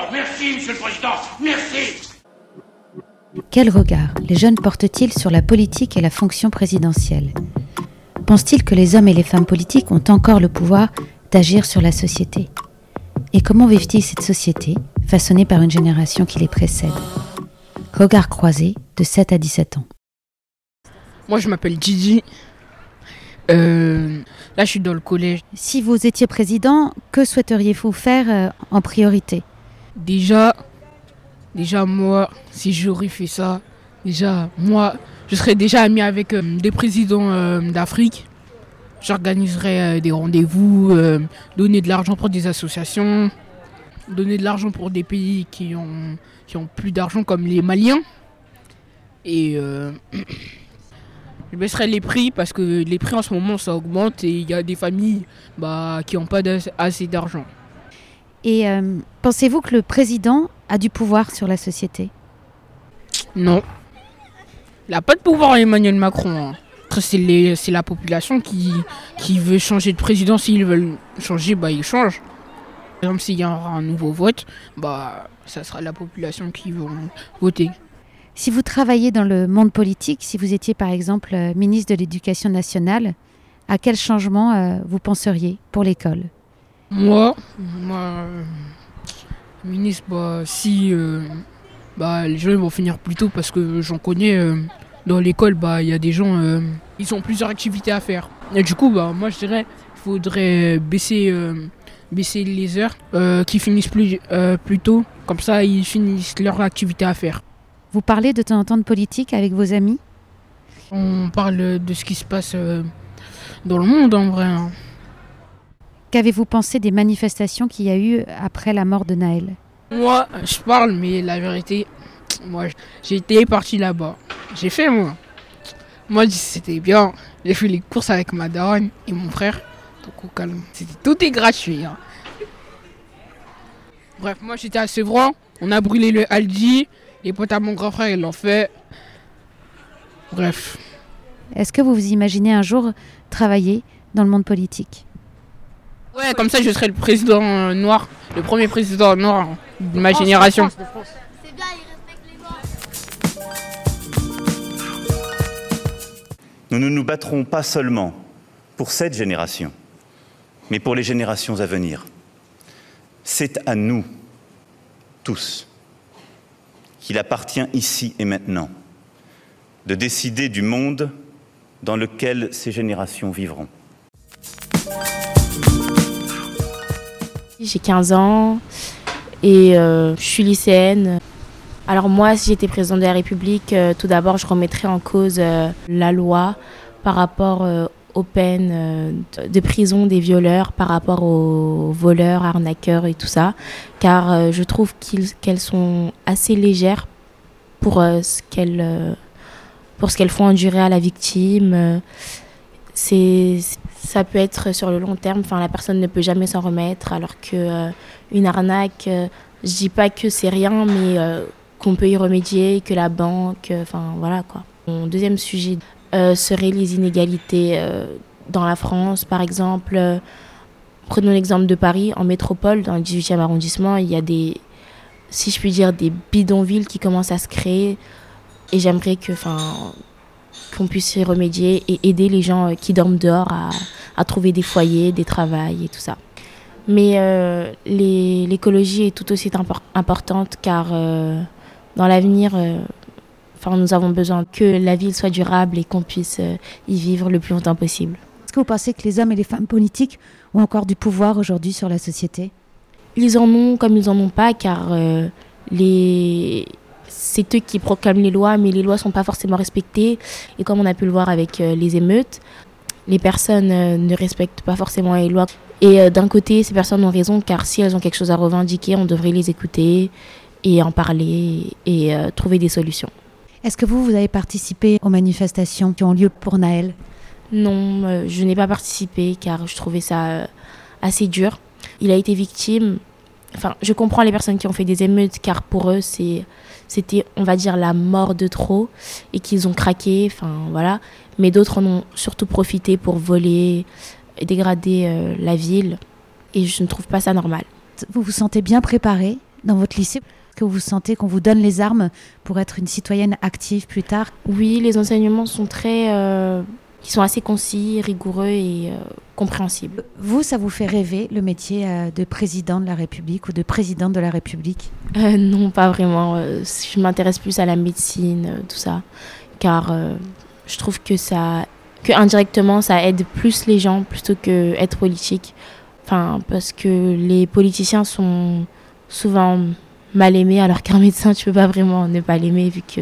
D'accord, merci, Monsieur le Président, merci. Quel regard les jeunes portent-ils sur la politique et la fonction présidentielle? Pensent-ils que les hommes et les femmes politiques ont encore le pouvoir d'agir sur la société? Et comment vivent-ils cette société façonnée par une génération qui les précède? Regard croisé de 7 à 17 ans. Moi, je m'appelle Gigi. Euh, là, je suis dans le collège. Si vous étiez président, que souhaiteriez-vous faire euh, en priorité? Déjà, déjà moi, si j'aurais fait ça, déjà moi, je serais déjà ami avec euh, des présidents euh, d'Afrique. J'organiserais euh, des rendez-vous, donner de l'argent pour des associations, donner de l'argent pour des pays qui ont, qui ont plus d'argent comme les Maliens. Et je baisserais les prix parce que les prix en ce moment ça augmente et il y a des familles bah, qui n'ont pas assez d'argent. Et euh, pensez-vous que le président a du pouvoir sur la société? Non. Il n'a pas de pouvoir Emmanuel Macron. hein. Après, c'est la population qui, qui veut changer de président. S'ils veulent changer, bah, ils changent. Par exemple, s'il y aura un nouveau vote, bah, ça sera la population qui va voter. Si vous travaillez dans le monde politique, si vous étiez par exemple euh, ministre de l'Éducation nationale, à quel changement euh, vous penseriez pour l'école? Moi, moi euh, ministre, bah, si euh, bah, les gens ils vont finir plus tôt parce que j'en connais euh, dans l'école, bah, il y a des gens, ils ont plusieurs activités à faire. Et du coup, bah, moi je dirais qu'il faudrait baisser, baisser les heures euh, qui finissent plus, plus tôt. Comme ça, ils finissent leur activité à faire. Vous parlez de temps en temps de politique avec vos amis? On parle de ce qui se passe dans le monde en vrai. hein. Qu'avez-vous pensé des manifestations qu'il y a eu après la mort de Naël? Moi, je parle, mais la vérité, moi, j'ai été parti là-bas. J'ai fait, moi. Moi, c'était bien. J'ai fait les courses avec ma daronne et mon frère. Donc, au calme. C'était tout est gratuit. hein. Bref, moi, j'étais à Sevran. On a brûlé le Aldi. Les potes à mon grand frère, ils l'ont fait. Bref. Est-ce que vous vous imaginez un jour travailler dans le monde politique? Ouais, comme ça, je serai le président euh, noir. Le premier président noir de ma génération. C'est bien, il respecte les morts. Nous ne nous battrons pas seulement pour cette génération, mais pour les générations à venir. C'est à nous, tous, qu'il appartient ici et maintenant de décider du monde dans lequel ces générations vivront. J'ai 15 ans et euh, je suis lycéenne. Alors moi, si j'étais président de la République, euh, tout d'abord, je remettrais en cause euh, la loi par rapport aux peines de prison des violeurs, par rapport aux voleurs, arnaqueurs et tout ça, car je trouve qu'elles sont assez légères pour ce qu'elles font endurer à la victime. C'est ça peut être sur le long terme. Enfin la personne ne peut jamais s'en remettre alors que euh, une arnaque euh, je dis pas que c'est rien mais euh, qu'on peut y remédier que la banque euh, enfin voilà quoi. Mon deuxième sujet serait les inégalités dans la France. Par exemple prenons l'exemple de Paris. En métropole dans le 18e arrondissement il y a des si je puis dire des bidonvilles qui commencent à se créer. Et j'aimerais que enfin qu'on puisse y remédier et aider les gens euh, qui dorment dehors à, à trouver des foyers, des travails et tout ça. Mais euh, l'écologie est tout aussi impor- importante car euh, dans l'avenir, enfin, nous avons besoin que la ville soit durable et qu'on puisse y vivre le plus longtemps possible. Est-ce que vous pensez que les hommes et les femmes politiques ont encore du pouvoir aujourd'hui sur la société? Ils en ont comme ils en ont pas car les c'est eux qui proclament les lois, mais les lois sont pas forcément respectées. Et comme on a pu le voir avec euh, les émeutes, les personnes euh, ne respectent pas forcément les lois. Et euh, d'un côté, ces personnes ont raison, car si elles ont quelque chose à revendiquer, on devrait les écouter et en parler et euh, trouver des solutions. Est-ce que vous, vous avez participé aux manifestations qui ont lieu pour Naël? Non, euh, je n'ai pas participé car je trouvais ça assez dur. Il a été victime. Enfin, je comprends les personnes qui ont fait des émeutes car pour eux, c'est, c'était, on va dire, la mort de trop et qu'ils ont craqué. Enfin, voilà. Mais d'autres en ont surtout profité pour voler et dégrader euh, la ville. Et je ne trouve pas ça normal. Vous vous sentez bien préparé dans votre lycée? Que vous sentez qu'on vous donne les armes pour être une citoyenne active plus tard? Oui, les enseignements sont très, euh, ils sont assez concis, rigoureux et euh, compréhensibles. Vous, ça vous fait rêver le métier euh, de président de la République ou de présidente de la République? Euh, non, pas vraiment. Je m'intéresse plus à la médecine, tout ça, car je trouve que ça, que indirectement, ça aide plus les gens plutôt que être politique. Enfin, parce que les politiciens sont souvent mal aimés, alors qu'un médecin, tu peux pas vraiment ne pas l'aimer vu que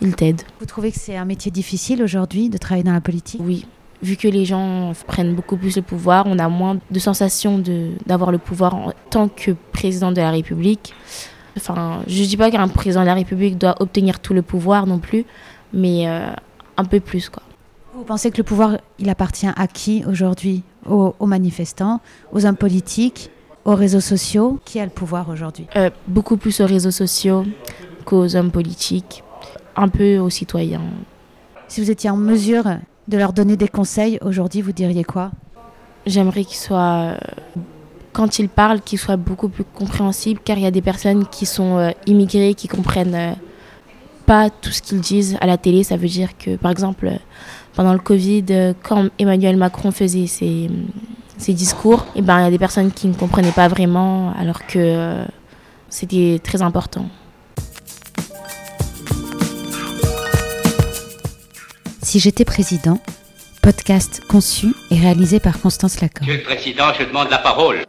il t'aide. Vous trouvez que c'est un métier difficile aujourd'hui de travailler dans la politique? Oui, vu que les gens prennent beaucoup plus le pouvoir, on a moins de sensation de- d'avoir le pouvoir en tant que président de la République. Enfin, je dis pas qu'un président de la République doit obtenir tout le pouvoir non plus, mais euh, un peu plus quoi. Vous pensez que le pouvoir, il appartient à qui aujourd'hui? Aux, aux manifestants, aux hommes politiques, aux réseaux sociaux Qui a le pouvoir aujourd'hui? Euh, beaucoup plus aux réseaux sociaux qu'aux hommes politiques, un peu aux citoyens. Si vous étiez en mesure de leur donner des conseils aujourd'hui, vous diriez quoi? J'aimerais qu'il soit, euh, quand il parle, qu'il soit beaucoup plus compréhensible, car il y a des personnes qui sont euh, immigrées, qui comprennent pas tout ce qu'ils disent à la télé. Ça veut dire que, par exemple, pendant le Covid, quand Emmanuel Macron faisait ses, ses discours, eh ben, il y a des personnes qui ne comprenaient pas vraiment, alors que euh, c'était très important. Si j'étais président, podcast conçu et réalisé par Constance Lacan. Monsieur le Président, je demande la parole.